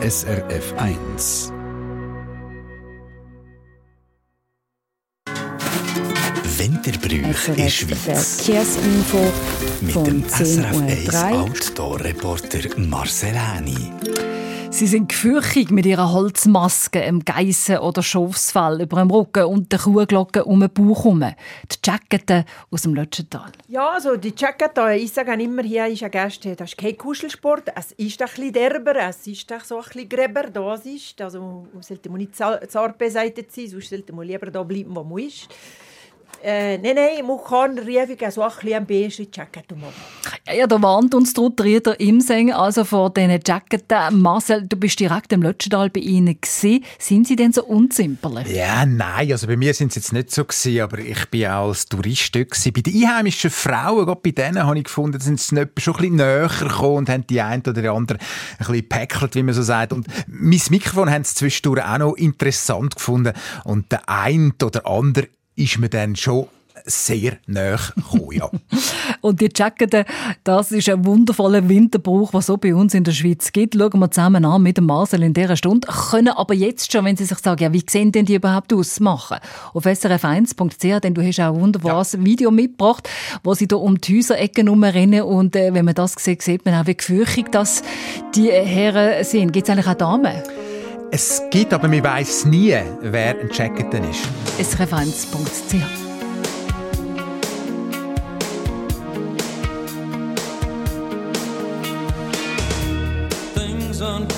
SRF 1. Winterbrüche in der Schweiz. Verkehrsinfo Mit dem SRF 1 Outdoor-Reporter Marcel Häni. Sie sind gefürchtig mit ihrer Holzmaske, einem Geissen oder Schafsfell über dem Rücken und der Kuhglocke um den Bauch herum. Die Jackette aus dem Lötschental. Ja, also die Jackette, ich sage immer, hier ist ein Gast, das ist kein Kuschelsport, es ist ein bisschen derber, es ist so ein bisschen gräber, da ist, also man sollte nicht zart beseitigt sein, sonst sollte man lieber da bleiben, wo man ist. Äh, nein, nein, man kann riefig so ein bisschen am besten Jacket machen. Ja, ja, da warnt uns dort Rieder Imseng, also vor diesen Jacketten. Marcel, du bist direkt im Lötschental bei ihnen gewesen. Sind sie denn so unzimperlich? Ja, nein, also bei mir sind sie jetzt nicht so gewesen, aber ich bin auch als Tourist dort gewesen. Bei den einheimischen Frauen, gerade bei denen habe ich gefunden, sind sie schon ein bisschen näher gekommen und haben die eine oder die andere ein bisschen gepäckelt, wie man so sagt. Und mein Mikrofon haben sie zwischendurch auch noch interessant gefunden und der eine oder andere ist mir dann schon sehr nahe gekommen, ja. und die Jackette, das ist ein wundervoller Winterbrauch, was so bei uns in der Schweiz gibt. Schauen wir zusammen an mit dem Marcel in dieser Stunde. Können aber jetzt schon, wenn Sie sich sagen, ja, wie sehen denn die überhaupt aus, machen? Auf srf1.ch, denn du hast auch ein wunderbares ja. Video mitgebracht, wo sie da um die Häuserecken herumrennen und äh, wenn man das sieht, sieht man auch, wie gefürchtig das die Herren sind. Gibt es eigentlich auch Damen? Es gibt, aber man weiß nie, wer ein Jacketen ist. srf1.ch Things aren't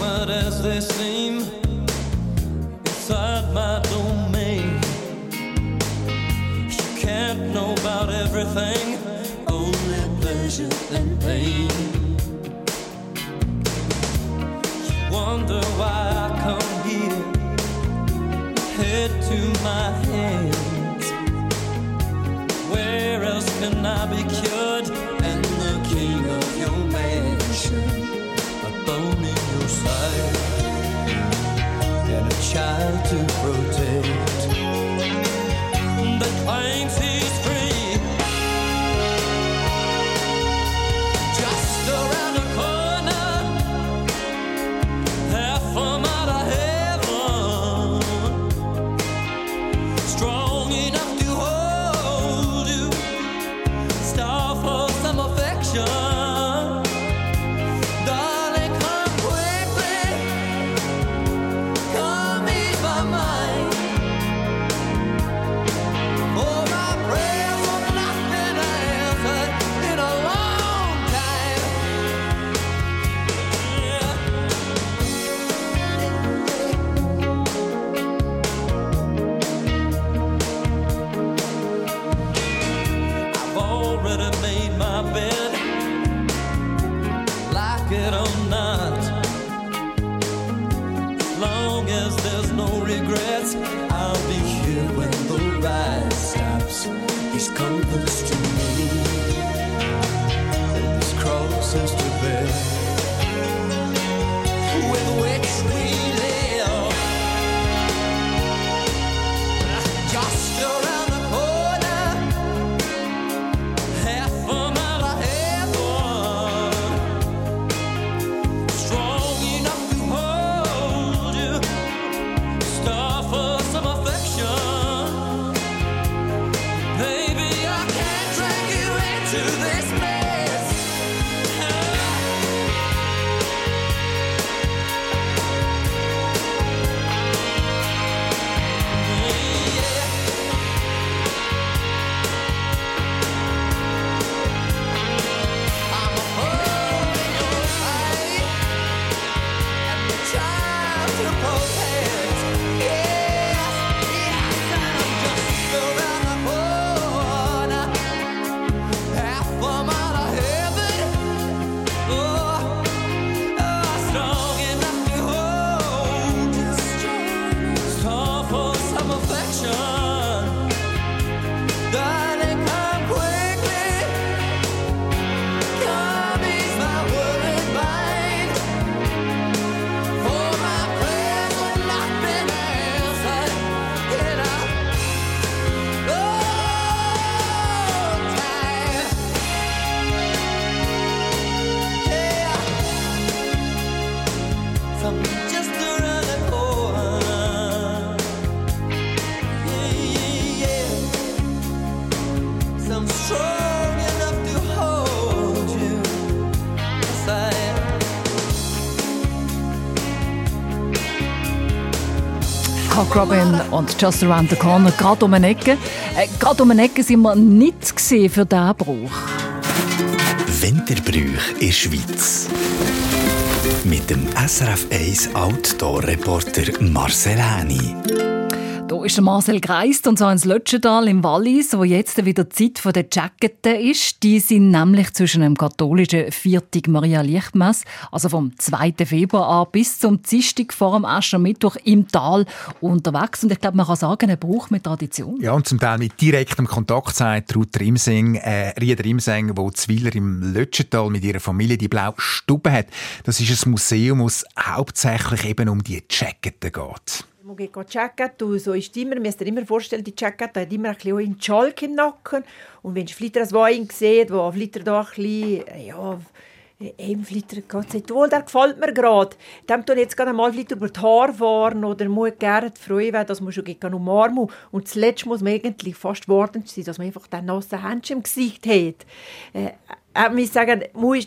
head to my hands. Where else can I be cured? And the king of your mansion, a bone in your side, and a child to protect. Robin und Just Around the Corner, gerade um eine Ecke. Äh, gerade um eine Ecke sind wir nicht für diesen Brauch. Winterbrüche in der Schweiz. Mit dem SRF 1 Outdoor-Reporter Marcel Häni. Da ist Marcel gereist und zwar ins Lötschental im Wallis, wo jetzt wieder Zeit der Jacketen ist. Die sind nämlich zwischen dem katholischen Viertig Maria Lichtmess, also vom 2. Februar an bis zum Dienstag vor dem Aschermittwoch im Tal unterwegs. Und ich glaube, man kann sagen, ein Brauch mit Tradition. Ja, und zum Teil mit direktem Kontakt, Ruth Rimseng, äh, Rieder Rimseng, wo Zwiller im Lötschental mit ihrer Familie die blaue Stube hat. Das ist ein Museum, es hauptsächlich eben um die Jacketen geht. Man geht checken, so ist immer, muss dir immer vorstellen, die Jacket hat immer ein bisschen einen Schalk im Nacken. Und wenn du vielleicht ein Wein sieht, wo vielleicht da ein bisschen, ja, ein Flitter geht nicht wohl, der gefällt mir gerade. Dem tun jetzt gerade mal Flitter über die Haare fahren oder muss gerne freuen, weil das man schon gegen umarmen Und zuletzt muss man eigentlich fast warten sein, dass man einfach den nassen Händchen im Gesicht hat. Äh, ich muss sagen,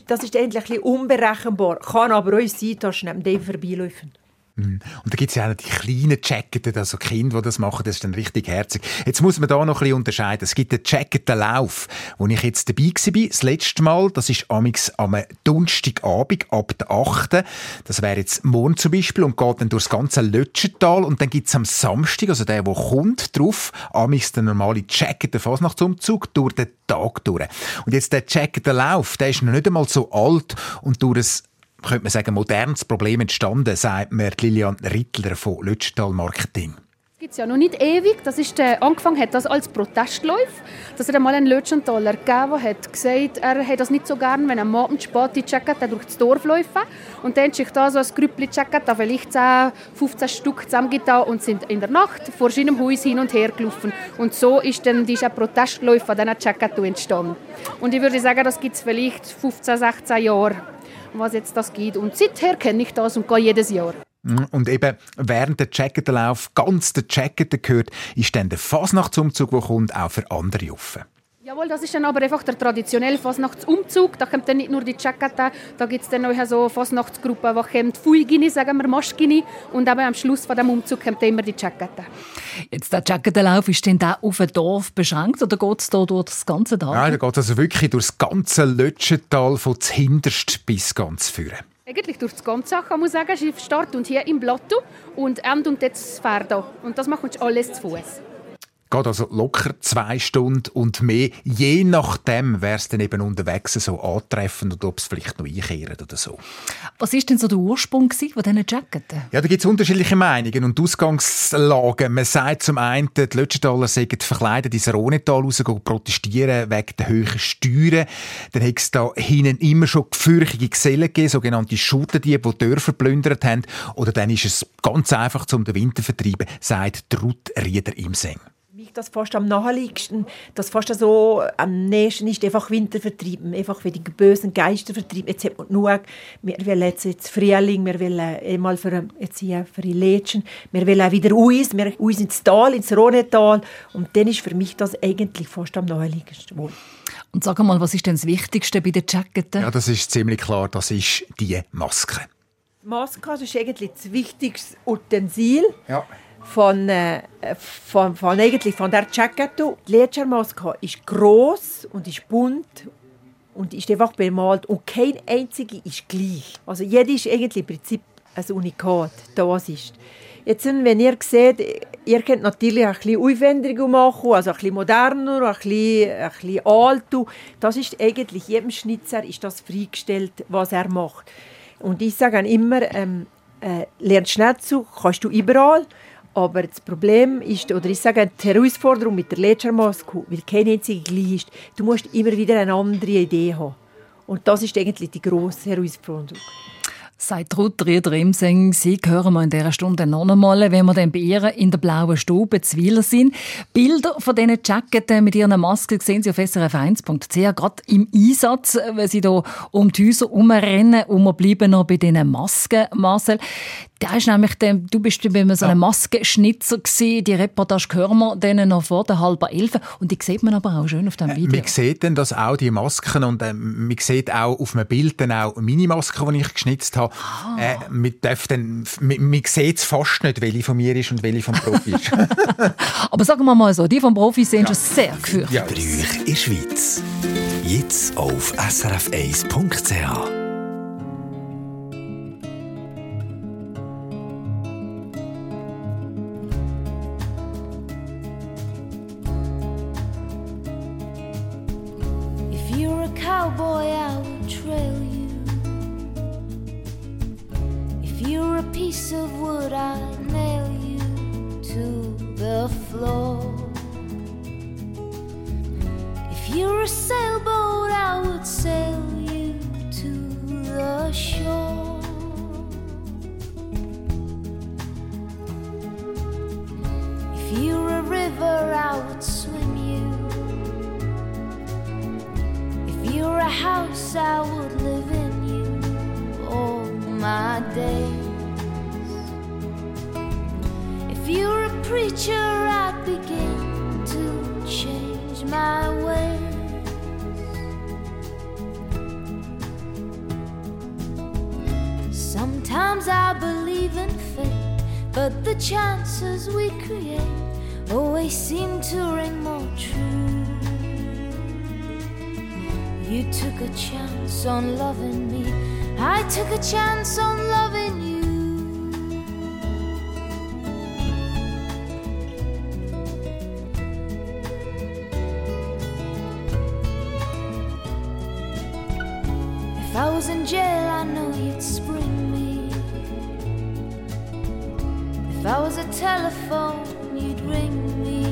das ist endlich ein bisschen unberechenbar. Kann aber auch sein, dass du neben dem vorbeiläuft. Mhm. Und da gibt es ja auch die kleinen Jacketen, also Kinder, die das machen, das ist dann richtig herzig. Jetzt muss man da noch ein bisschen unterscheiden. Es gibt den Jacketenlauf, wo ich jetzt dabei war, das letzte Mal, das ist amix am Donnerstagabend ab der 8. Das wäre jetzt morgen zum Beispiel und geht dann durch das ganze Lötschental und dann gibt es am Samstag, also der, der kommt, drauf, amix der normale Jacketen-Fasnachtsumzug durch den Tag durch. Und jetzt der Jacketenlauf, der ist noch nicht einmal so alt und durch ein könnte man sagen, modernes Problem entstanden, sagt mir Lilian Rittler von Lötschtal Marketing gibt es ja noch nicht ewig. Das ist, äh, angefangen hat das als Protestlauf. Das hat einmal ein Lötschentaler gegeben, hat gesagt, er hätte das nicht so gern, wenn ein Abend spät die Jacket durch das Dorf läuft. Und dann hat sich da so ein Grüppli Jacket, vielleicht 10, 15 Stück zusammengetan und sind in der Nacht vor seinem Haus hin und her gelaufen. Und so ist dann dieser Protestlauf von diesen entstanden. Und ich würde sagen, das gibt es vielleicht 15, 16 Jahre was jetzt das geht. Und seither kenne ich das und gehe jedes Jahr. Mhm. Und eben während der Jacketenlauf ganz der Jacketen gehört, ist dann der Fasnachtsumzug, der kommt, auch für andere offen. Jawohl, das ist dann aber einfach der traditionelle Fasnachtsumzug. Da kommt dann nicht nur die Jackette, da gibt es dann auch so Fasnachtsgruppen, die kommt Fuigini, sagen wir Maschgini. Und aber am Schluss von dem Umzug kommt immer die Jackette. Jetzt der Jackettenlauf, ist denn der auf ein Dorf beschränkt oder geht es da durch das ganze Tal? Nein, da geht es also wirklich durch das ganze Lötschental von hinterst bis ganz führen. Eigentlich durch das ganze kann man sagen, Start und hier im Plateau und End und jetzt Pferde. Und das machen wir alles zu Fuß. Geht also locker zwei Stunden und mehr. Je nachdem wäre es dann eben unterwegs so antreffend und ob es vielleicht noch einkehren oder so. Was ist denn so der Ursprung von diesen Jacketen? Ja, da gibt es unterschiedliche Meinungen und Ausgangslagen. Man sagt zum einen, die Lötschentaler seien verkleidet ins Rhonetal raus protestieren wegen der hohen Steuern. Dann hat es da hinten immer schon gefürchtige Gesellen gegeben, sogenannte Schutterdiebe, die Dörfer plündert haben. Oder dann ist es ganz einfach, um den Winter zu vertreiben, sagt Ruth Rieder im Seng das fast am naheliegendsten, das fast so am nächsten ist einfach Winter vertrieben, einfach für die bösen Geister vertrieben. Jetzt hat man genug, wir wollen jetzt, jetzt Frühling, wir wollen einmal für, jetzt hier für die Lädchen, wir wollen auch wieder uns, wir uns ins Tal, ins Rhonetal und dann ist für mich das eigentlich fast am naheliegendsten wohl. Und sag mal, was ist denn das Wichtigste bei den Jacketen? Ja, das ist ziemlich klar, das ist die Maske. Die Maske ist eigentlich das wichtigste Utensil. Ja von, äh, von, von, eigentlich von der Jackette. Die Ledermaske ist groß und ist bunt und ist einfach bemalt und kein einzige ist gleich. Also jede ist eigentlich im Prinzip ein Unikat, das ist. Jetzt, wenn ihr seht, ihr könnt natürlich ein bisschen aufwendiger machen, also ein bisschen moderner, ein bisschen, ein bisschen alt. Das ist eigentlich jedem Schnitzer ist das freigestellt, was er macht. Und ich sage immer, ähm, äh, lernst schnell zu, kannst du überall. Aber das Problem ist, oder ich sage, die Herausforderung mit der Ledgermaske, weil keine einzige gleich ist, du musst immer wieder eine andere Idee haben. Und das ist eigentlich die grosse Herausforderung. Seit Ruth Rieder-Imseng, Sie hören wir in dieser Stunde noch einmal, wenn wir dann bei ihr in der blauen Stube zu Wieler sind. Bilder von diesen Jacketen mit ihren Masken sehen Sie auf srf1.ch, gerade im Einsatz, wenn Sie hier um die Häuser herumrennen und wir bleiben noch bei diesen Masken, Marcel. Der ist nämlich, der, du bist bei so einem ja. Maskenschnitzer gewesen. Die Reportage hören wir denen noch vor der halben elf. Und die sieht man aber auch schön auf dem äh, Video. Äh, man sieht dann, dass auch die Masken und äh, man sieht auch auf einem Bild dann auch meine Maske, die ich geschnitzt habe. Äh, man, darf dann, man, man sieht es fast nicht, welche von mir ist und welche vom Profi ist. Aber sagen wir mal so, die vom Profi sehen schon sehr gefürchtet. Ja. Brüch in der Schweiz. Jetzt auf srf1.ch. If you're a cowboy, I will trail you. If you're a piece of wood, I'd nail you to the floor. If you're a sailboat, I would sail but the chances we create always seem to ring more true. You took a chance on loving me. I took a chance on loving you. If I was in jail, telephone, you'd ring me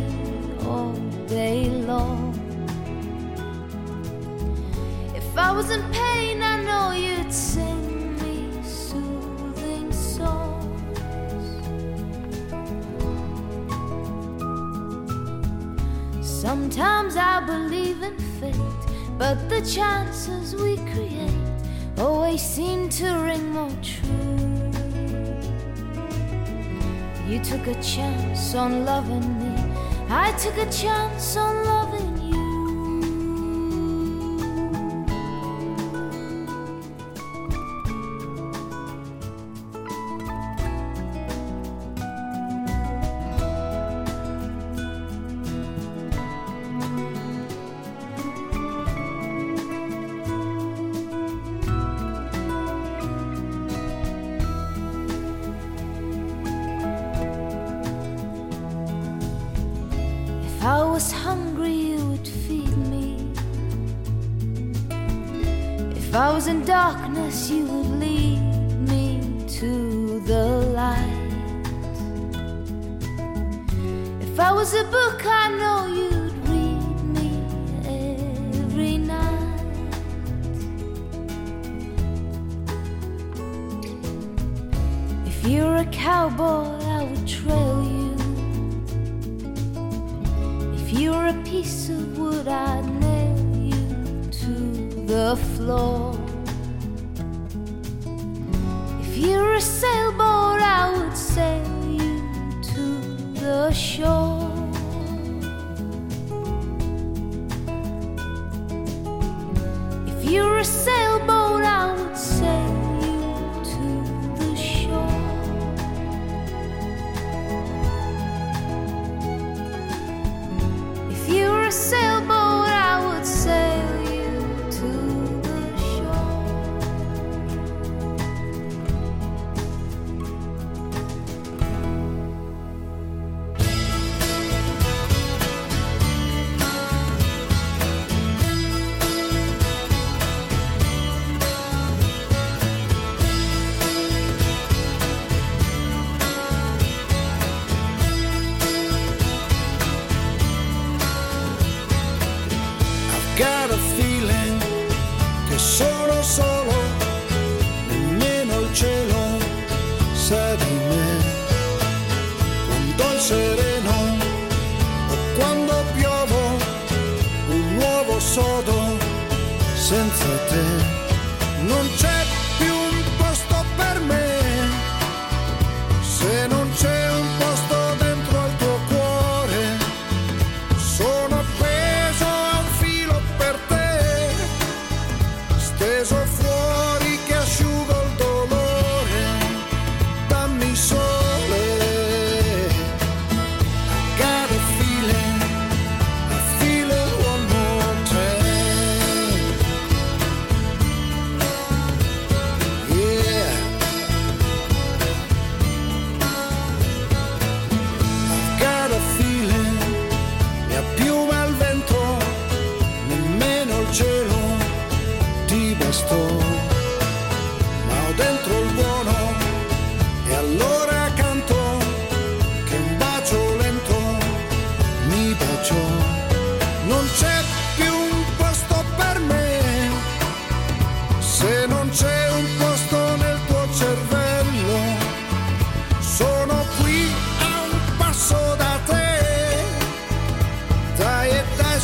all day long. If I was in pain, I know you'd sing me soothing songs. Sometimes I believe in fate, but the chances we You took a chance on loving me, I took a chance on loving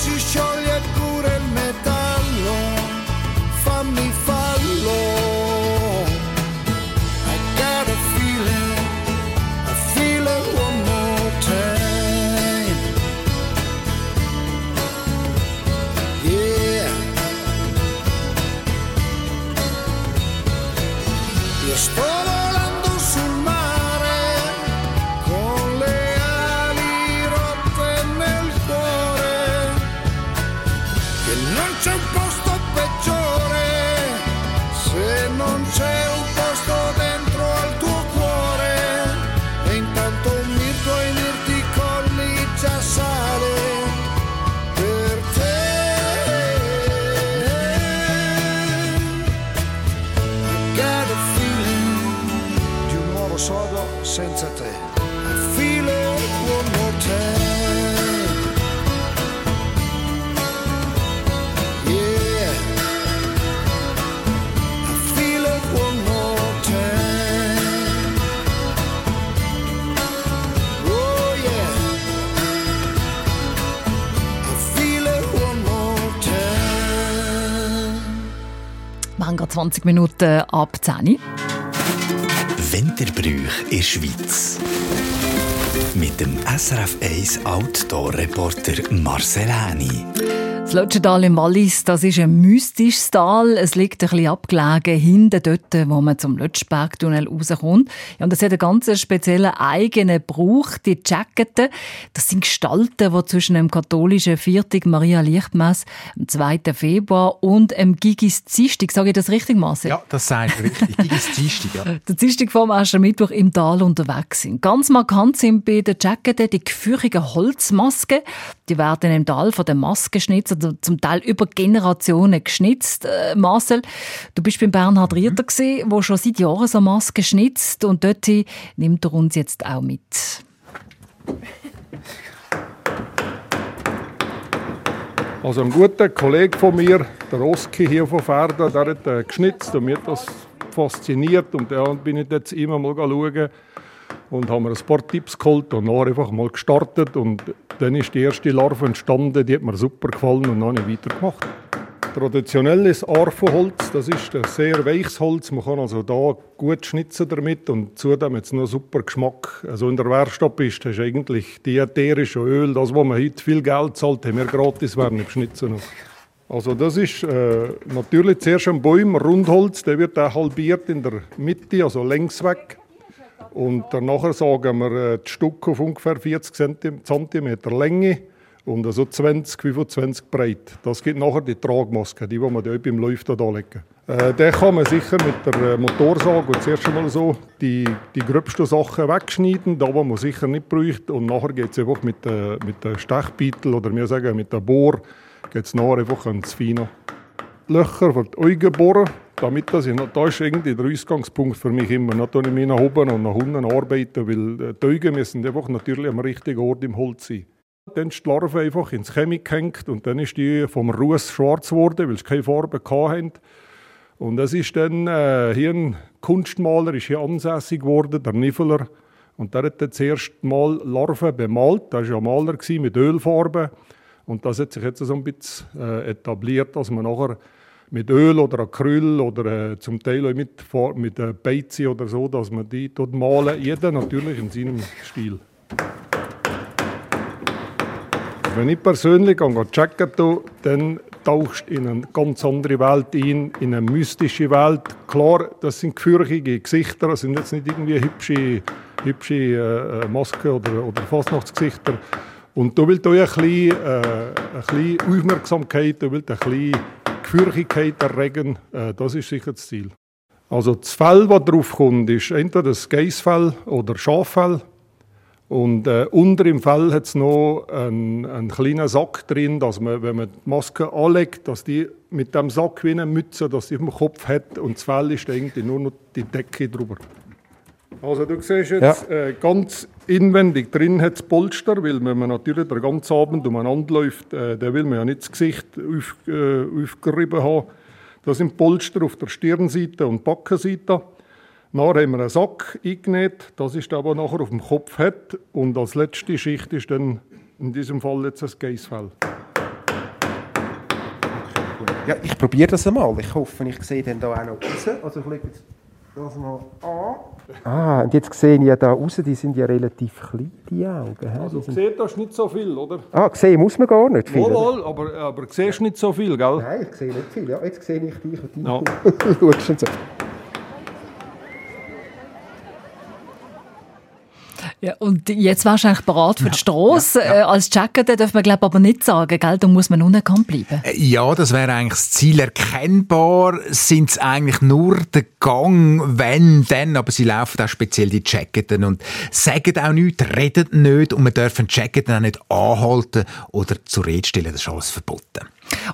you show Wir haben gerade 20 Minuten ab 10 Uhr. Winterbrüch in der Schweiz. Mit dem SRF 1 Outdoor-Reporter Marcel Häni. Das Lötschental im Wallis, das ist ein mystisches Tal. Es liegt ein bisschen abgelegen, hinten dort, wo man zum Lötschbergtunnel rauskommt. Ja, und es hat einen ganz speziellen eigenen Brauch, die Jacketen. Das sind Gestalten, die zwischen dem katholischen Viertag Maria Lichtmess am 2. Februar und dem Gigis Dienstag, sage ich das richtig, Marcel? Ja, das sagst du richtig. Die ist Dienstag, ja. Der Dienstag vor dem Aschermittwoch im Tal unterwegs sind. Ganz markant sind bei den Jacketen die gefürchigen Holzmasken. Die werden im Tal von den Maskenschnitzern zum Teil über Generationen geschnitzt. Äh, Marcel, du bist beim Bernhard Rieter mhm. der schon seit Jahren so Masken schnitzt und dort nimmt er uns jetzt auch mit. Also ein guter Kollege von mir, der Oski hier von Ferda, der hat äh, geschnitzt und mir hat das fasziniert und da bin ich jetzt immer mal schauen und haben mir ein paar Tipps geholt und dann einfach mal gestartet und dann ist die erste Larve entstanden, die hat mir super gefallen und habe ich weitergemacht. Traditionelles Arvenholz, das ist ein sehr weiches Holz, man kann also da gut schnitzen damit und zudem hat es noch super Geschmack. Also in der Werkstatt ist das eigentlich die ätherische Öl, das, wo man heute viel Geld zahlt, haben wir gratis werden im Schnitzen noch. Also das ist äh, natürlich zuerst ein Baum, Rundholz, der wird auch halbiert in der Mitte, also längs weg. Und danach sagen wir äh, die Stücke auf ungefähr 40 cm Länge und also 20, 25 breit. Das gibt nachher die Tragmaske, die, die man da beim Läuft da legen. Äh, kann man sicher mit der äh, Motorsage und zuerst einmal so die, die gröbsten Sachen wegschneiden, da wo man sicher nicht braucht. Und nachher geht es einfach mit der, mit der Stechbeitel oder wir sagen mit der Bohr, geht es nachher einfach ans Fino. Löcher für die Augen bohren, damit das, da ist irgendwie der Ausgangspunkt für mich immer. Nicht ich mich nach oben und nach unten arbeiten, weil äh, die Augen müssen einfach natürlich am richtigen Ort im Holz sein. Dann ist die Larve einfach ins Chemik gehängt und dann ist die vom Ruß schwarz geworden, weil sie keine Farbe hatten. Und es ist dann äh, hier ein Kunstmaler ist hier ansässig geworden, der Niveler. Und der hat dann das erste Mal Larven bemalt. Der war ja Maler mit Ölfarbe. Und das hat sich jetzt so ein bisschen äh, etabliert, dass man nachher mit Öl oder Acryl oder äh, zum Teil auch mit, mit äh, Beize oder so, dass man die dort malen. Jeder natürlich in seinem Stil. Wenn ich persönlich checken gehe, dann tauchst du in eine ganz andere Welt ein, in eine mystische Welt. Klar, das sind gefürchtige Gesichter, das sind jetzt nicht irgendwie hübsche, hübsche äh, Masken oder, oder Fastnachtsgesichter. Und da will da ein bisschen, äh, ein bisschen Aufmerksamkeit, da will ein bisschen Gefürchigkeit erregen. Äh, das ist sicher das Ziel. Also das Fell, das drauf kommt, ist entweder das Geissfell oder Schaffell. Und äh, unter im Fell hat es noch einen, einen, kleinen Sack drin, dass man, wenn man die Maske anlegt, dass die mit dem Sack wie eine Mütze, dass sie auf dem Kopf hat und das Fell ist eigentlich nur noch die Decke drüber. Also du siehst jetzt ja. äh, ganz inwendig drin hat es Polster, weil wenn man natürlich den ganzen Abend umeinander läuft, äh, der will man ja nicht das Gesicht auf, äh, aufgerieben haben. Das sind Polster auf der Stirnseite und Backenseite. Nachher haben wir einen Sack eingenäht, das ist aber nachher auf dem Kopf hat. Und als letzte Schicht ist dann in diesem Fall jetzt ein Geissfell. Ja, ich probiere das einmal. Ich hoffe, ich sehe dann da auch noch raus. Also ich das mal an. Ah, und jetzt sehe ich ja da raus, die sind ja relativ klein, die Augen. Also du siehst das nicht so viel, oder? Ah, sehen muss man gar nicht viel. Wohl, aber, aber du siehst nicht so viel, gell? Nein, ich sehe nicht viel. Ja, jetzt sehe ich dich und dich. Ja. So. Ja, und jetzt warst du eigentlich bereit für die Straße. Ja, ja. Äh, als Jacket darf man glaube aber nicht sagen, gell? da muss man unerkannt bleiben. Äh, ja, das wäre eigentlich das Ziel. Erkennbar sind es eigentlich nur der Gang, wenn, dann, aber sie laufen auch speziell die Jacketen und sagen auch nichts, reden nicht und man darf einen Jacket auch nicht anhalten oder zur Rede stellen, das ist alles verboten.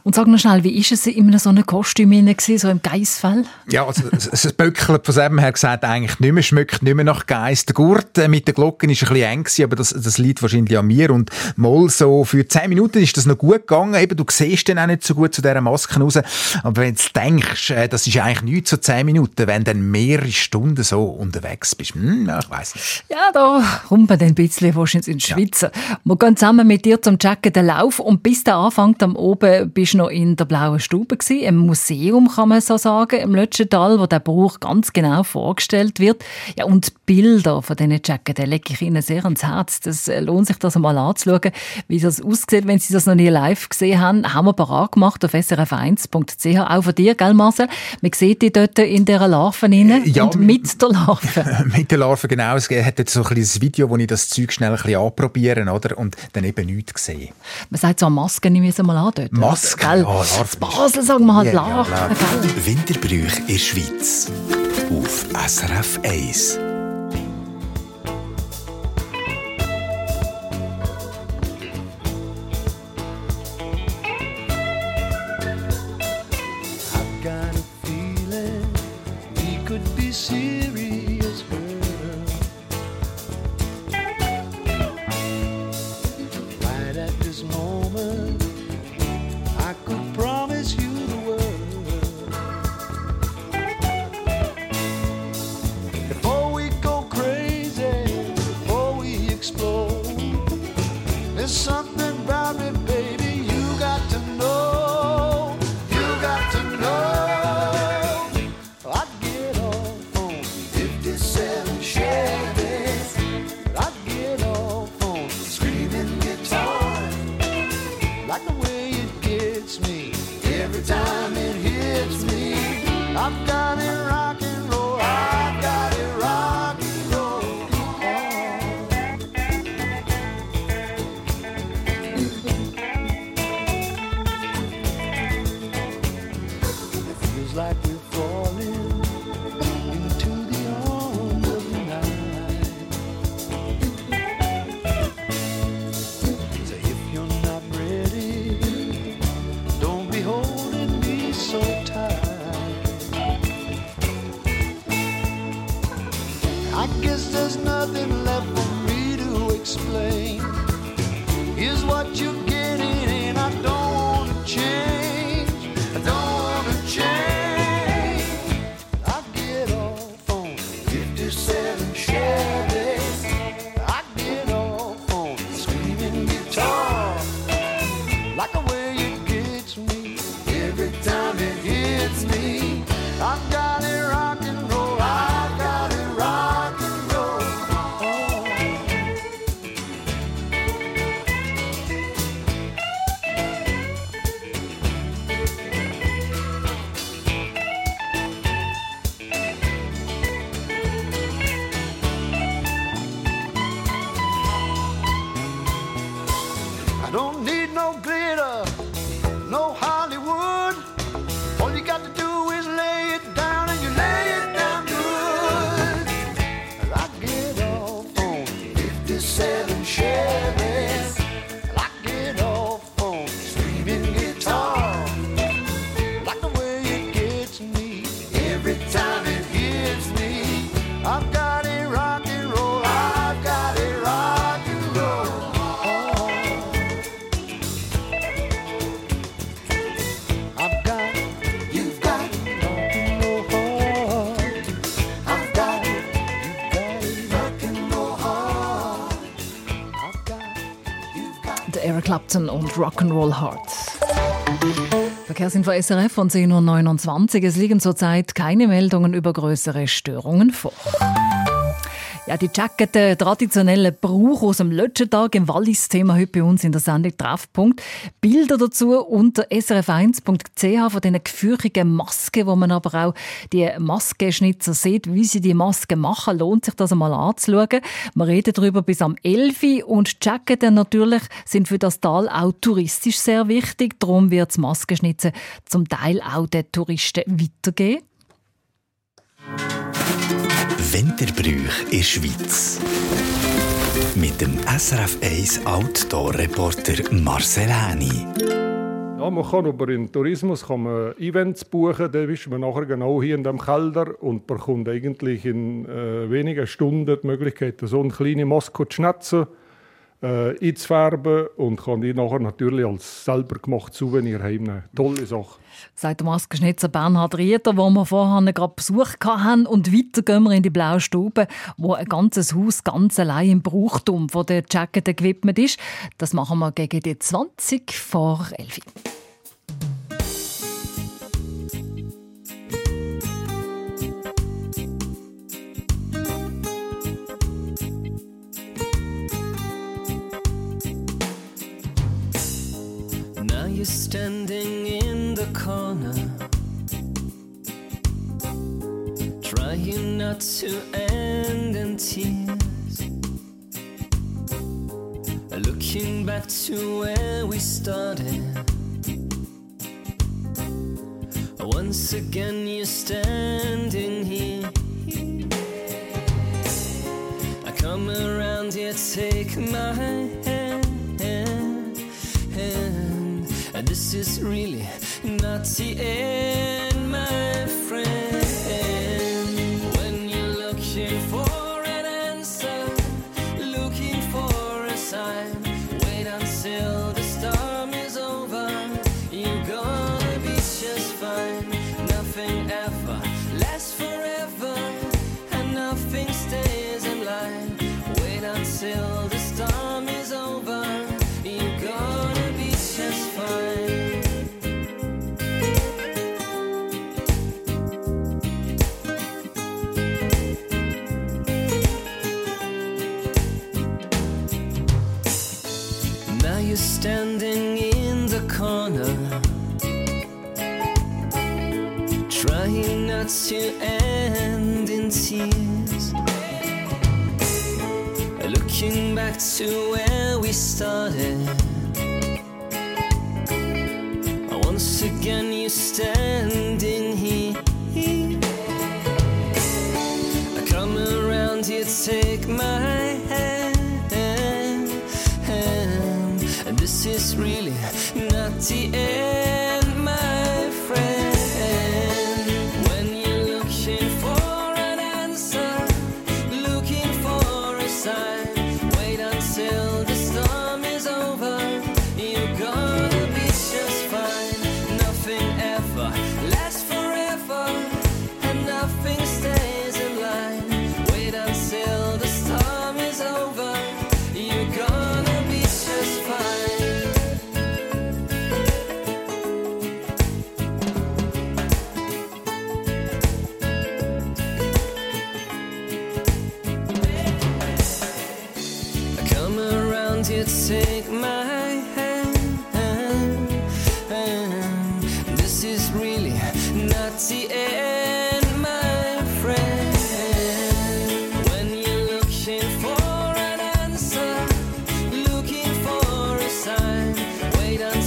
Und sag noch schnell, wie ist es in so einem Kostüm gewesen, so im Geissfell? Ja, also es böckelt von dem her gesagt eigentlich nicht mehr, schmeckt nicht mehr nach Geiss. Der Gurt äh, mit den Glocken ist ein bisschen eng gewesen, aber das, das liegt wahrscheinlich an mir. Und mal so für 10 Minuten ist das noch gut gegangen. Eben, du siehst dann auch nicht so gut zu dieser Maske raus. Aber wenn du denkst, äh, das ist eigentlich nichts so 10 Minuten, wenn du dann mehrere Stunden so unterwegs bist. Hm, ja, ich weiss nicht. Ja, da kommt man dann ein bisschen wahrscheinlich in die Schweiz. Ja. Wir gehen zusammen mit dir zum Checken den Lauf und bis der anfängt am oben bist noch in der blauen Stube gewesen, im Museum kann man so sagen, im letzten Tal, wo der Brauch ganz genau vorgestellt wird. Ja, und die Bilder von diesen Jacken, die lege ich Ihnen sehr ans Herz. Das äh, lohnt sich, das einmal anzuschauen, wie das aussieht, wenn Sie das noch nie live gesehen haben. Haben wir parat gemacht auf srf1.ch. Auch von dir, gell Marcel? Man sieht die dort in dieser Larve rein ja, und mit der Larve. mit der Larve, genau. Es hat jetzt so ein kleines Video, wo ich das Zeug schnell ein bisschen anprobieren, oder? Und dann eben nichts gesehen. Man sagt so, Masken ich mal an dort. Masken? Gell? Oh, Basel sagen wir halt yeah, Lach. Winterbrüch in der Schweiz. Auf SRF 1. Clapton und Rock'n'Roll Heart. Verkehrsinfo SRF von 10.29 Uhr. Es liegen zurzeit keine Meldungen über größere Störungen vor. Ja, die Jacket, der traditionelle Brauch aus dem letzten Tag im Wallis-Thema heute bei uns in der Sendung Treffpunkt. Bilder dazu unter srf1.ch von diesen gefürchigen Masken, wo man aber auch die Maskenschnitzer sieht, wie sie die Masken machen. Lohnt sich das einmal anzuschauen. Wir reden darüber bis am 11. Und Jackets natürlich sind für das Tal auch touristisch sehr wichtig. Darum wird das Maskenschnitzen zum Teil auch den Touristen weitergehen. Winterbrüch in der Schweiz. Mit dem SRF 1 Outdoor-Reporter Marcel Häni. Ja, man kann über den Tourismus kann man Events buchen, da ist man nachher genau hier in dem Keller und bekommt eigentlich in äh, wenigen Stunden die Möglichkeit, so eine kleine Maske zu schnetzen, äh, einzufärben und kann die nachher natürlich als selber gemachtes Souvenir heimnehmen. Tolle Sache. sagt der Maskenschnitzer Bernhard Rieter, wo wir vorher gerade Besuch haben. Und weiter gehen wir in die blaue Stube, wo ein ganzes Haus ganz allein im Brauchtum von der Jacket gewidmet ist. Das machen wir gegen die 20 vor 11. Now you're standing in the corner, trying not to end in tears. Looking back to where we started. Once again, you're standing here. I come around here, take my hand. This is really not the end, my friend. guidance.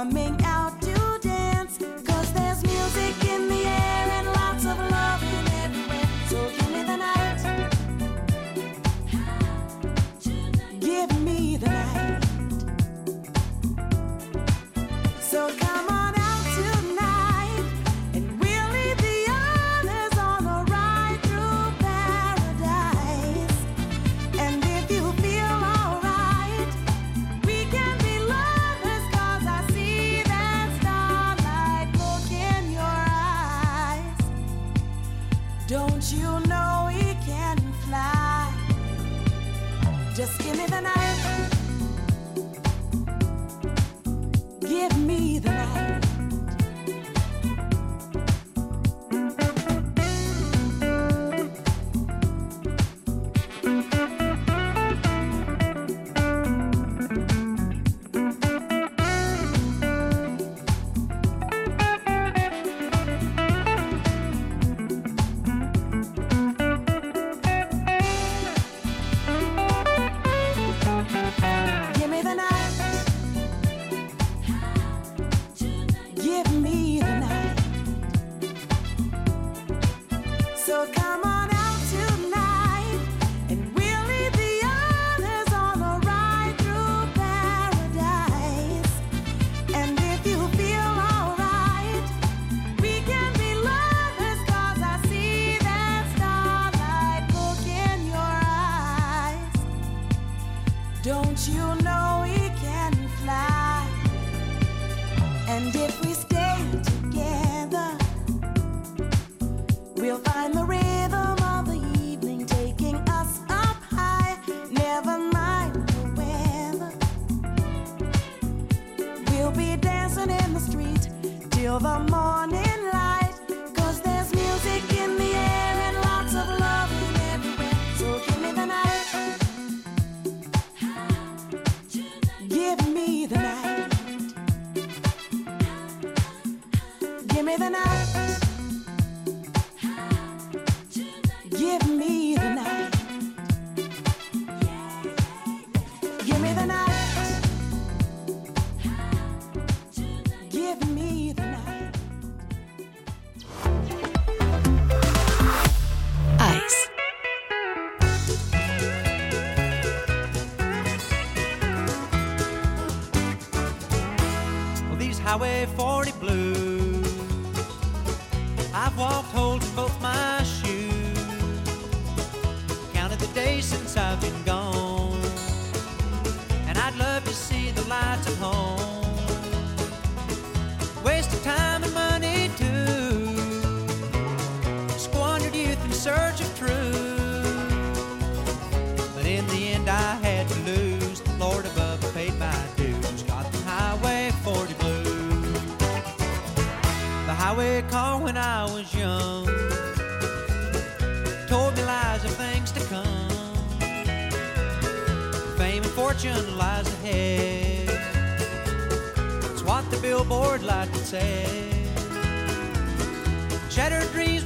amém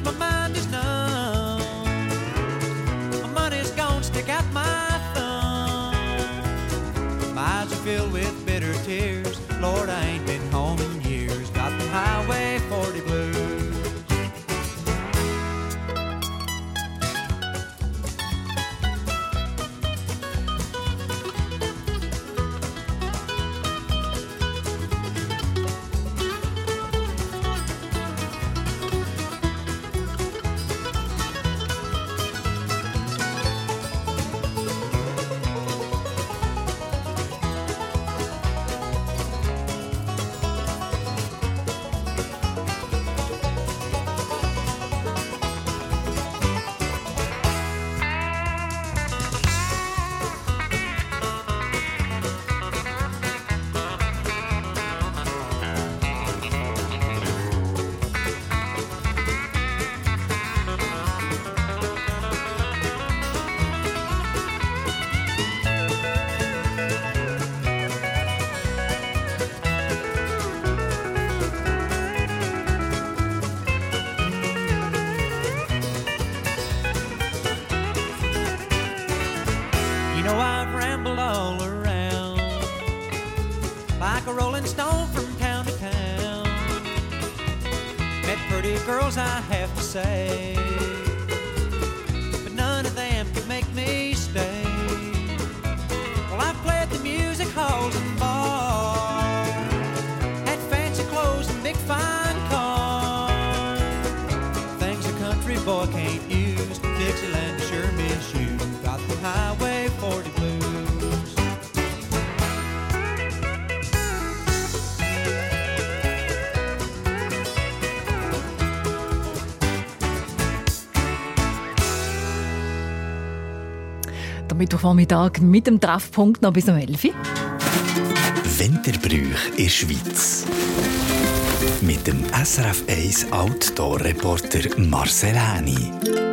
my mind is numb. My money's gone, stick out my thumb. My eyes are filled with bitter tears. Lord, I ain't been Mittwochvormittag mit dem Treffpunkt noch bis um 11 Uhr. Winterbrüch in der Schweiz. Mit dem SRF 1 Outdoor-Reporter Marcel Häni.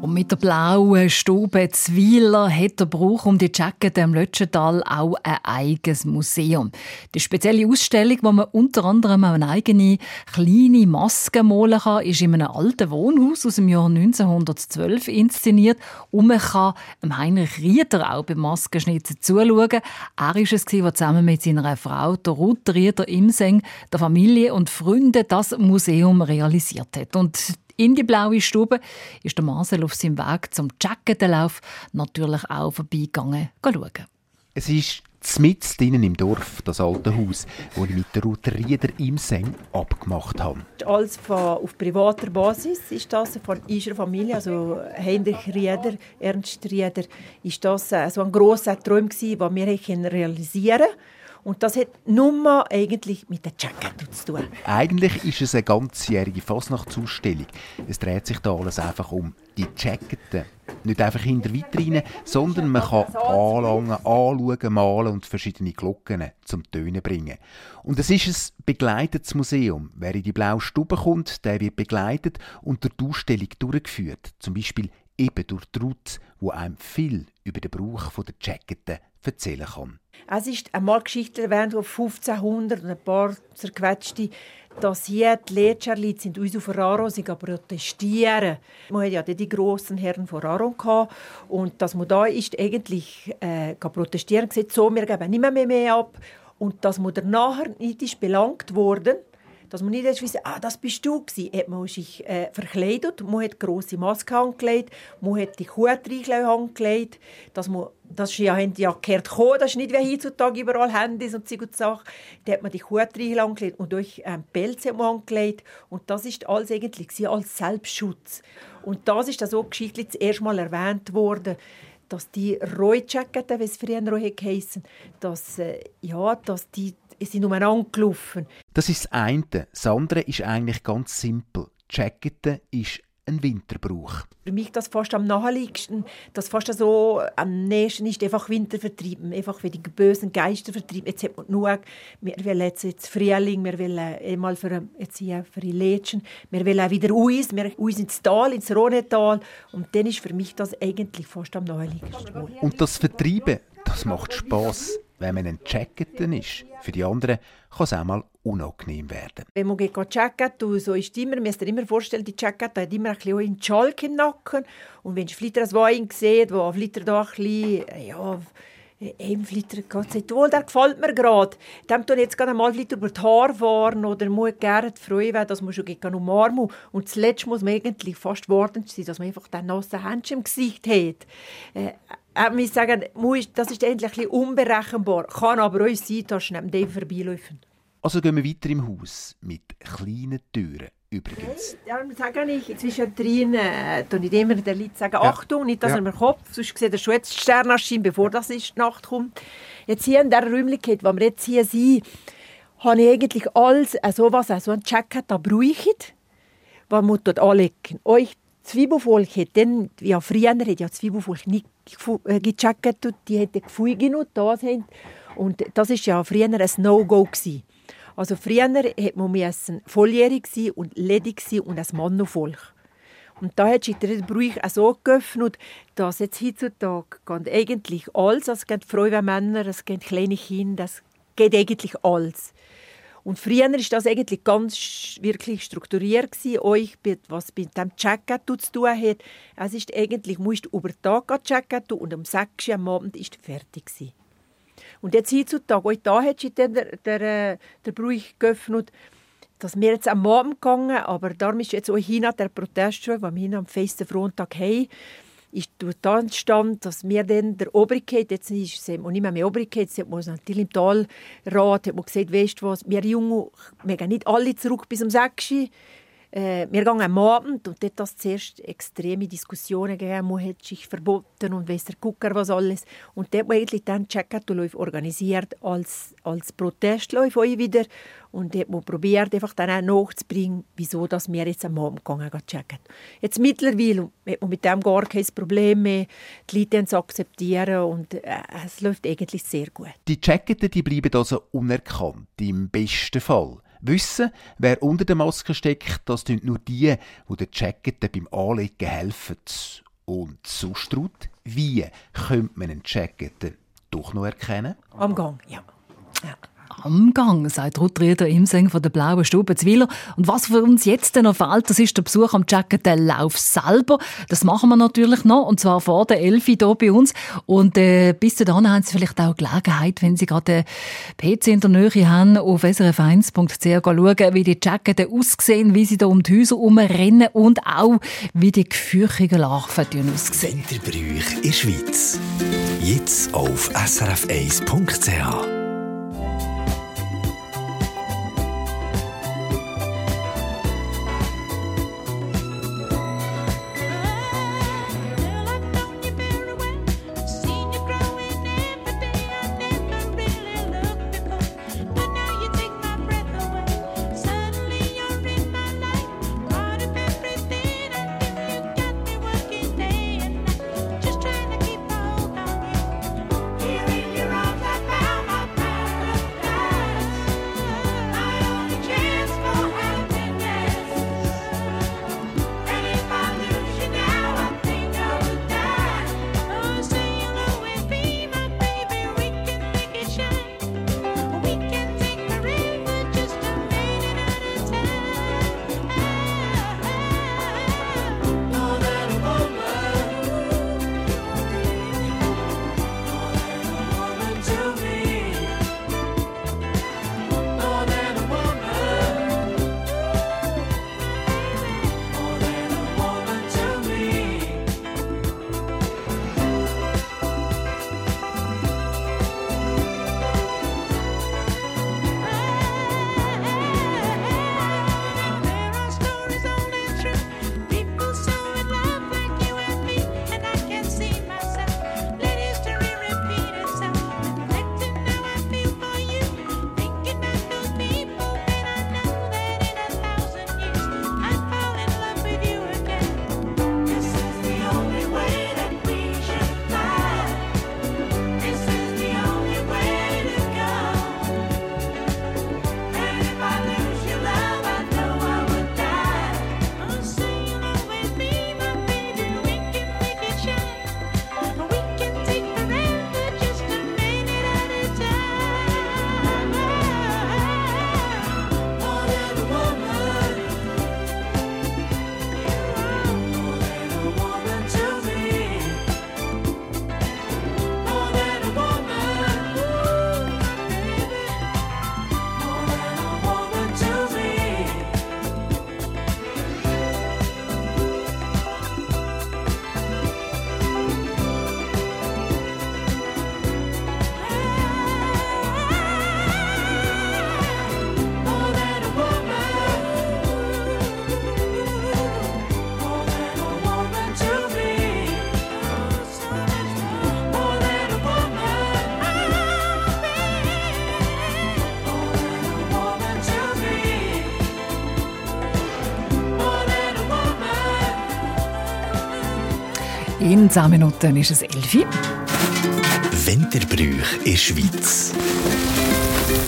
Und mit der blauen Stube Zwieler hat der Brauch um die Jackette im Lötschental auch ein eigenes Museum. Die spezielle Ausstellung, wo man unter anderem auch eine eigene kleine Maske malen kann, ist in einem alten Wohnhaus aus dem Jahr 1912 inszeniert und man kann Heinrich Rieder auch beim Maskenschnitzen zuschauen. Er war es, der zusammen mit seiner Frau, der Ruth Rieder Imseng, der Familie und Freunden das Museum realisiert hat. Und in die blaue Stube ist der Marcel auf seinem Weg zum Jackettenlauf natürlich auch vorbeigegangen schauen. Es ist mitten drinnen im Dorf, das alte Haus, das ich mit der Ruth Rieder Imseng abgemacht habe. Alles von, auf privater Basis ist das von unserer Familie, also Heinrich Rieder, Ernst Rieder, ist das äh, so ein grosser Traum gewesen, den wir können realisieren konnten. Und das hat nur eigentlich mit der Jacket zu tun. Eigentlich ist es eine ganzjährige Fasnachtsausstellung. Es dreht sich da alles einfach um die Jacketen. Nicht einfach in der Vitrine, sondern man kann anlangen, anschauen, malen und verschiedene Glocken zum Tönen bringen. Und es ist ein begleitetes Museum. Wer in die blaue Stube kommt, der wird begleitet und durch die Ausstellung durchgeführt. Zum Beispiel eben durch die Ruth, wo einem viel über den Brauch der Jacketen erzählen kann. Es ist einmal Geschichte erwähnt, auf 1500 und ein paar zerquetschte, dass hier die Lehrcherli sind uns auf Raro sind protestieren. Man hat ja die grossen Herren von Raro gehabt, und dass man da ist eigentlich äh, protestieren gesagt, so wir geben nicht mehr, mehr ab und dass man dann nachher nicht ist belangt worden dass man nicht erst wissen, ah, das bist du gewesen. Hat sich äh, verkleidet, man hat grosse Maske angelegt, man hat die Hutreichlein angelegt, dass man, das ist ja, haben ja gehört das ist nicht wie heutzutage überall Handys und und Sachen. Da hat man die Hutreichlein angelegt und durch ähm, Pelz hat man angelegt und das ist alles eigentlich gewesen, als Selbstschutz. Und das ist dann so geschichtlich das erste Mal erwähnt worden, dass die Roy-Jacketen, wie es früher noch geheissen, dass, äh, ja, dass die sind umeinander gelaufen. Das ist das eine. Das andere ist eigentlich ganz simpel. Jacketen ist ein Winterbrauch. Für mich das fast am naheliegendsten, das fast so am nächsten ist einfach Winter vertrieben, einfach wie die bösen Geister vertrieben. Jetzt hat man genug, wir wollen jetzt, jetzt Frühling, wir wollen einmal für, jetzt hier für die Lädchen, wir wollen auch wieder uns, wir uns ins Tal, ins Rhonetal und dann ist für mich das eigentlich fast am naheliegendsten. Und das Vertreiben, das macht Spass wenn man ein Jacketen ist. Für die anderen kann es auch mal unangenehm werden. Wenn man geht Jacket, so ist immer, muss dir immer vorstellen, die Jacket hat immer ein bisschen einen Schalk im Nacken. Und wenn du vielleicht ein Wein sieht, wo vielleicht da ein bisschen, ja, ein Flitter, Gott sei Dank, der gefällt mir gerade. Dem tun jetzt gerade mal Flitter über die Haare fahren oder muss gerne freuen, weil das man schon gegen umarmen Und zuletzt muss man eigentlich fast wartend sein, dass man einfach den nassen Händchen im Gesicht hat. Äh, äh, ich sagen, das ist endlich ein bisschen unberechenbar. Kann aber auch sein, dass neben dem vorbeilaufen. Also gehen wir weiter im Haus mit kleinen Türen. Übrigens. Ja, sage ich, zwischendrin äh, tue ich immer den Leuten sagen, Achtung, nicht, dass Ja. er mir Kopf, sonst sieht er schon jetzt die Sterne erscheinen, bevor das ist, die Nacht kommt. Jetzt hier in dieser Räumlichkeit, wo wir jetzt hier sind, habe ich eigentlich alles, äh, so was, äh, so ein Jacket da bräuchte, was man dort anlegen. Euch Zwiebelvolk hat dann, ja früher hat ja Zwiebelvolk nicht äh, gejacket, und die hätten Gefühl genug da sind. Und das ist ja früher ein No-Go gewesen. Also früher hat man volljährig sein und ledig sein und ein Mannenvolk. Und da hat sich der Brauch auch so geöffnet, dass jetzt heutzutage eigentlich alles, es geht Frauen, Männer, es geht kleine Kinder, es geht eigentlich alles. Und früher war das eigentlich ganz wirklich strukturiert gewesen, euch, was mit dem Jacket zu tun hat. Es ist eigentlich, musst du über den Tag tun und um 6 Uhr am Abend ist fertig. Und jetzt heutzutage, auch da hat sich der, der, äh, der Brauch geöffnet, dass wir jetzt am Abend gegangen, aber darum ist jetzt auch China der Protest schon, den wir am festen Frontag haben, ist da entstanden, dass wir dann der Obrigkeit, jetzt ist es eben nicht mehr, mehr Obrigkeit, jetzt hat man natürlich im Talrat hat man gesagt, weißt du was, wir Jungen, wir gehen nicht alle zurück bis um 6 Uhr, Äh, wir gehen am Abend und dort hat es zuerst extreme Diskussionen gegeben, man hat sich verboten und weiss der Gucker was alles. Und dort man eigentlich dann Check-Out-Läufe organisiert als, als Protestläufe wieder. Und dort man probiert, einfach dann auch nachzubringen, wieso dass wir jetzt am Abend gehen checken. Jetzt mittlerweile hat man mit dem gar kein Problem mehr. Die Leute es akzeptieren und äh, es läuft eigentlich sehr gut. Die Jacketen die bleiben also unerkannt, im besten Fall. Wissen, wer unter der Maske steckt, das tun nur die, die den Jacketen beim Anlegen helfen. Und sonst, wie könnte man einen Jacketen doch noch erkennen? Am Gang, ja. Am Gang, sagt Ruth Rieder Imseng von der Blauen Stube Zwiler. Und was für uns jetzt noch fehlt, das ist der Besuch am Jacket der Lauf selber. Das machen wir natürlich noch, und zwar vor der Elfi hier bei uns. Und äh, bis dahin haben Sie vielleicht auch Gelegenheit, wenn Sie gerade den PC in der Nähe haben, auf srf1.ch schauen, wie die Jacketen aussehen, wie sie da um die Häuser herumrennen und auch, wie die gefürchigen Larven aussehen. In der Schweiz. Jetzt auf srf1.ch. In 10 Minuten ist es 11 Uhr. Winterbrüch in der Schweiz.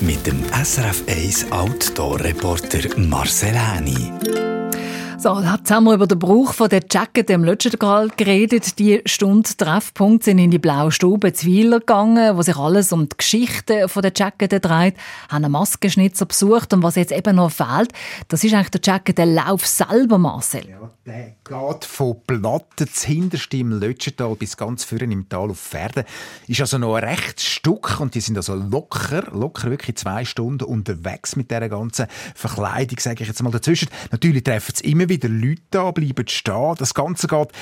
Mit dem SRF 1 Outdoor-Reporter Marcel Häni. So, jetzt haben wir über den Brauch von der Jacket im letzten geredet. Die Stunde Treffpunkt sind in die blaue Stube Zweiler gegangen, wo sich alles um die Geschichte von der Jacket dreht, haben einen Maskenschnitzer besucht und was jetzt eben noch fehlt, das ist eigentlich der Jacket der Lauf selber, Marcel. Der geht von Platten hinterste im Lötschental bis ganz vorne im Tal auf Pferden. Ist also noch ein rechtes Stück und die sind also locker, locker wirklich zwei Stunden unterwegs mit dieser ganzen Verkleidung, sage ich jetzt mal dazwischen. Natürlich treffen sie immer wieder Leute an, bleiben stehen. Das Ganze geht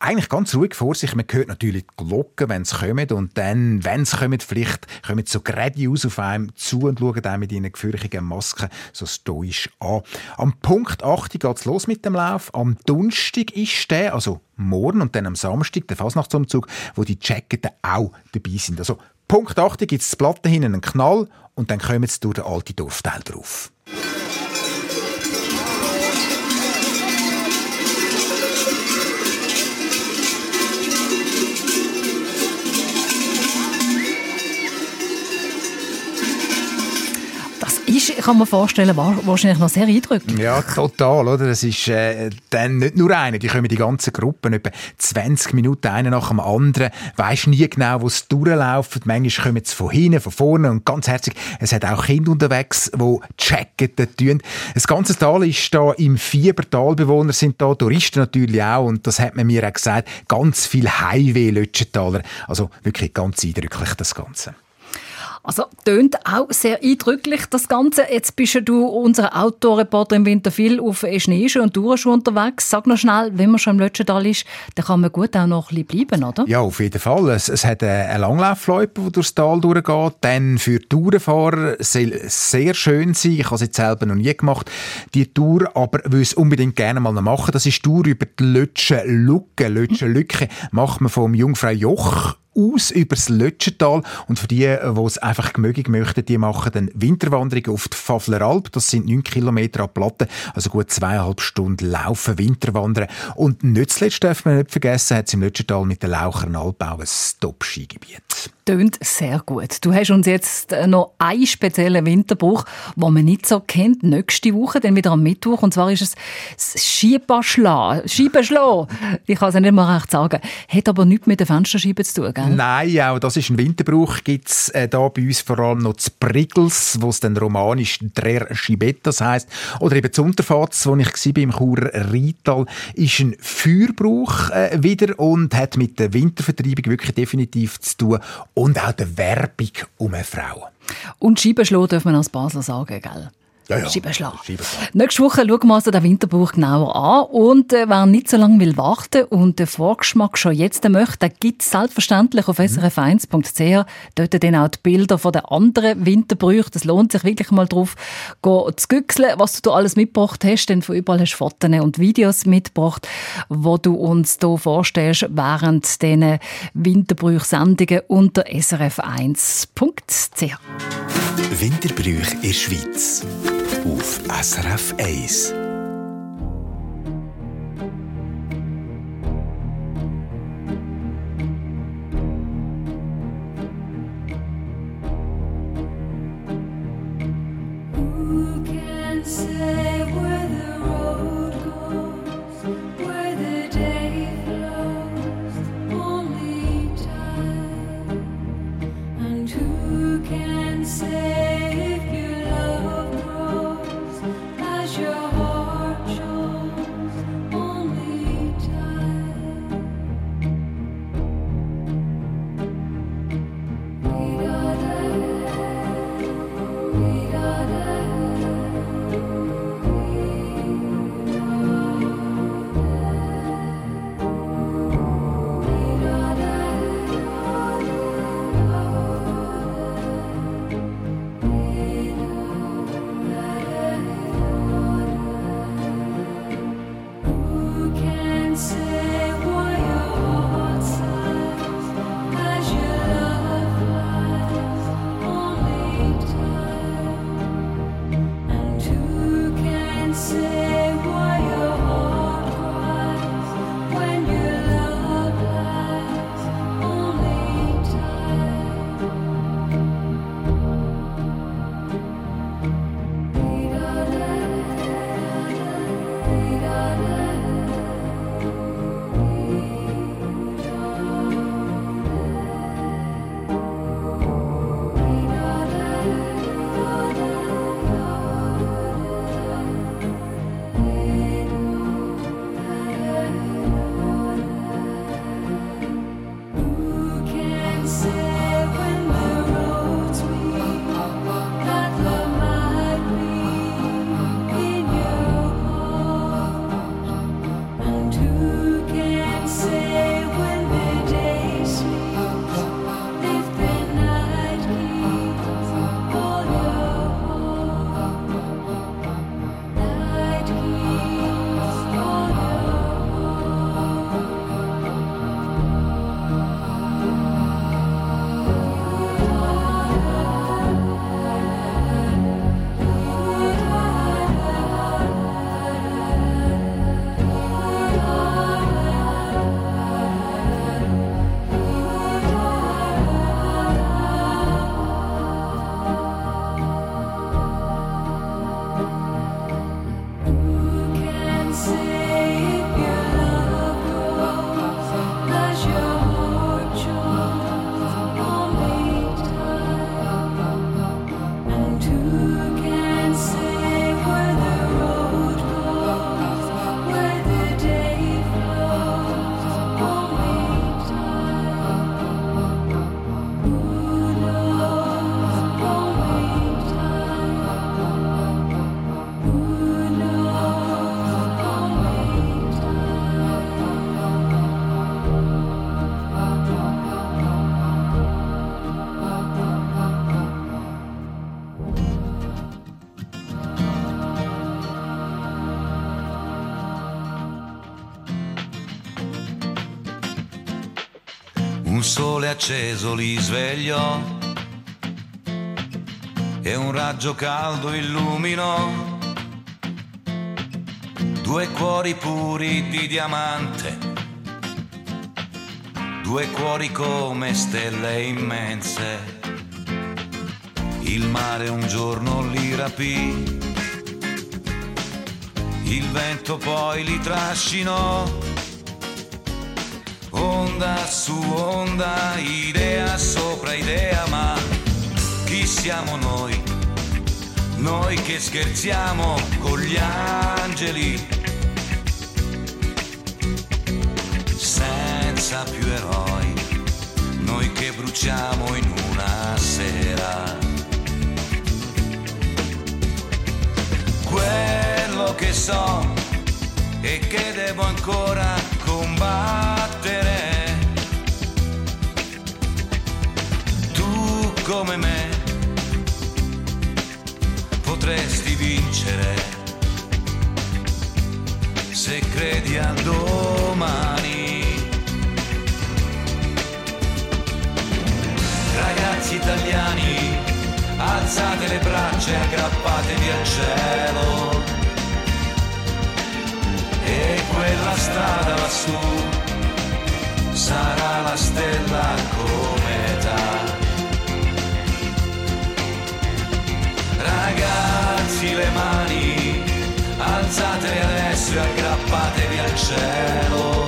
eigentlich ganz ruhig vor sich. Man hört natürlich die Glocken, wenn sie kommen. Und dann, wenn sie kommen, vielleicht kommen so geradeaus auf einem zu und schauen dann mit ihren gefürchigen Masken so stoisch an. Am Punkt 8 geht es los mit dem Lauf. Am Donnerstag ist der, also morgen und dann am Samstag, der Fasnachtsumzug, wo die Jacketen auch dabei sind. Also Punkt 8 gibt es Platte hinten einen Knall und dann kommen sie durch den alten Dorfteil drauf. Ist, kann mir vorstellen, wa- wahrscheinlich noch sehr eindrücklich. Ja, total, oder? Das ist äh, dann nicht nur einer, die kommen die ganzen Gruppen, etwa 20 Minuten einer nach dem anderen. Weisst nie genau, wo sie durchlaufen. Manchmal kommen sie von hinten, von vorne und ganz herzig. Es hat auch Kinder unterwegs, die Jacketen tun. Das ganze Tal ist da im Fiebertal. Bewohner sind da, Touristen natürlich auch. Und das hat man mir auch gesagt. Ganz viel Highway-Lötschentaler. Also wirklich ganz eindrücklich, das Ganze. Also, tönt auch sehr eindrücklich, das Ganze. Jetzt bist ja du unser Outdoor-Reporter im Winter viel auf Schneeschuhen und Tourschuhen unterwegs. Sag noch schnell, wenn man schon im Lötschental ist, dann kann man gut auch noch ein bisschen bleiben, oder? Ja, auf jeden Fall. Es, es hat eine eine Langlaufloipe, die durchs Tal durchgeht. Dann für Tourenfahrer soll sehr schön sein. Ich habe jetzt selber noch nie gemacht, die Tour, aber will es unbedingt gerne mal noch machen. Das ist die Tour über die Lötschen-Lücke. Lötschen-Lücke macht man vom Jungfrau Joch aus übers Lötschental. Und für die, die es einfach gemöglich möchten, die machen dann Winterwanderung auf die Fafler Alp. Das sind 9 Kilometer ab Platte, also gut zweieinhalb Stunden laufen, Winterwandern. Und nicht zuletzt darf man nicht vergessen, hat es im Lötschental mit der Lauchern Alp auch ein Top-Skigebiet. Tönt sehr gut. Du hast uns jetzt äh, noch einen speziellen Winterbuch, den man nicht so kennt, nächste Woche, dann wieder am Mittwoch. Und zwar ist es das Schieberschla. Schieberschla. Ich kann es ja nicht mal recht sagen. Hat aber nichts mit den Fensterscheiben zu tun, gell? Nein, auch das ist ein Winterbrauch. Gibt es äh, da bei uns vor allem noch das Priggels, wo es dann romanisch «Drer Schibettas» heisst. Oder eben das Unterfatz, wo ich war im Churer Rheintal, ist ein Feuerbrauch äh, wieder und hat mit der Wintervertreibung wirklich definitiv zu tun. Und auch der Werbung um eine Frau. Und Scheibenschlau darf man als Basler sagen, gell? Ja, ja. Scheibenschlau. Scheibenschlau. Nächste Woche schauen wir uns den Winterbuch genauer an. Und äh, wer nicht so lange will warten und den Vorgeschmack schon jetzt möchte, den gibt es selbstverständlich auf srf1.ch. Dort dann auch die Bilder von den anderen Winterbrüchen. Das lohnt sich wirklich mal drauf, zu güchseln, was du da alles mitgebracht hast. Denn von überall hast du Fotos und Videos mitgebracht, wo du uns hier vorstellst während diesen Winterbrüch-Sendungen unter srf1.ch. Winterbrüch in der Schweiz. Auf SRF 1. Acceso li svegliò e un raggio caldo illuminò due cuori puri di diamante, due cuori come stelle immense. Il mare un giorno li rapì, il vento poi li trascinò, onda su onda, idea sopra idea, ma chi siamo noi? Noi che scherziamo con gli angeli, senza più eroi, noi che bruciamo in una sera. Quello che so e che devo ancora combattere. Come me potresti vincere se credi al domani. Ragazzi italiani, alzate le braccia e aggrappatevi al cielo. E quella strada lassù sarà la stella cometa. Ragazzi le mani, alzatele adesso e aggrappatevi al cielo.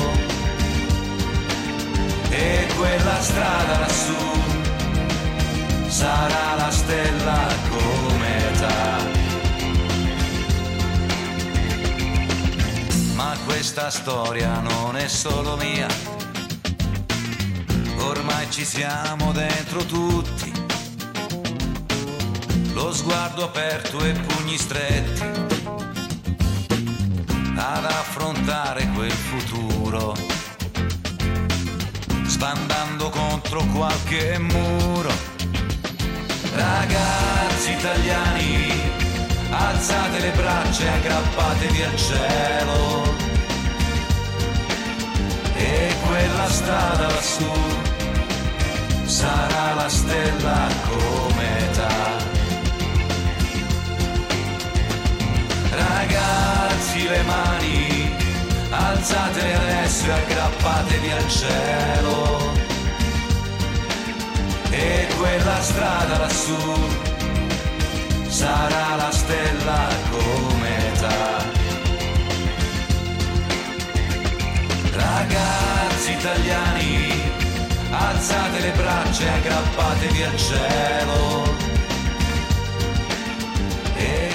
E quella strada lassù sarà la stella cometa. Ma questa storia non è solo mia, ormai ci siamo dentro tutti lo sguardo aperto e pugni stretti ad affrontare quel futuro, sbandando contro qualche muro. Ragazzi italiani, alzate le braccia e aggrappatevi al cielo. E quella strada lassù sarà la stella cometa. Le mani, alzatele adesso e aggrappatevi al cielo. E quella strada lassù sarà la stella cometa. Ragazzi italiani, alzate le braccia e aggrappatevi al cielo. E